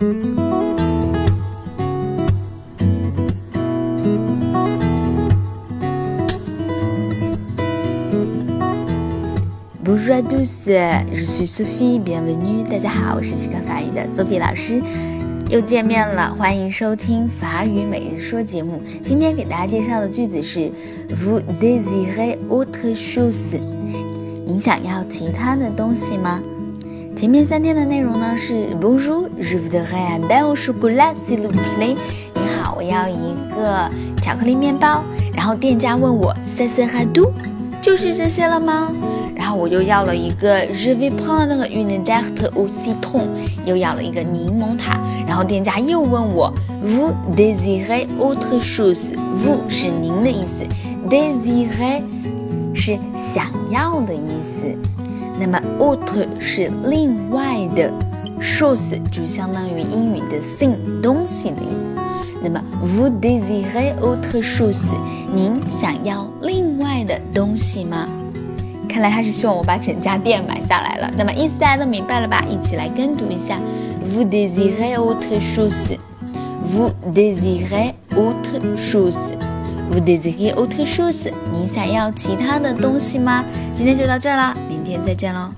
Bonjour à tous, je suis Sophie, bienvenue. 大家好，我是奇克法语的 Sophie 老师，又见面了，欢迎收听法语每日说节目。今天给大家介绍的句子是 Vous désirez autre chose？你想要其他的东西吗？前面三天的内容呢是 Bonjour, je voudrais un pain au chocolat, s'il vous plaît。你好，我要一个巧克力面包。然后店家问我 C'est ça tout？就是这些了吗？然后我又要了一个 Je veux prendre une tarte au citron，又要了一个柠檬塔。然后店家又问我 Vous désirez autre chose？Vous 是您的意思，désirez 是想要的意思。那么 autre 是另外的，chose 就相当于英语的 thing 东西的意思。那么 Vous désirez autre chose？您想要另外的东西吗？看来他是希望我把整家店买下来了。那么意思大家都明白了吧？一起来跟读一下：Vous désirez autre chose？Vous désirez autre chose？我的这个奥特 shoes，你想要其他的东西吗？今天就到这儿啦，明天再见喽。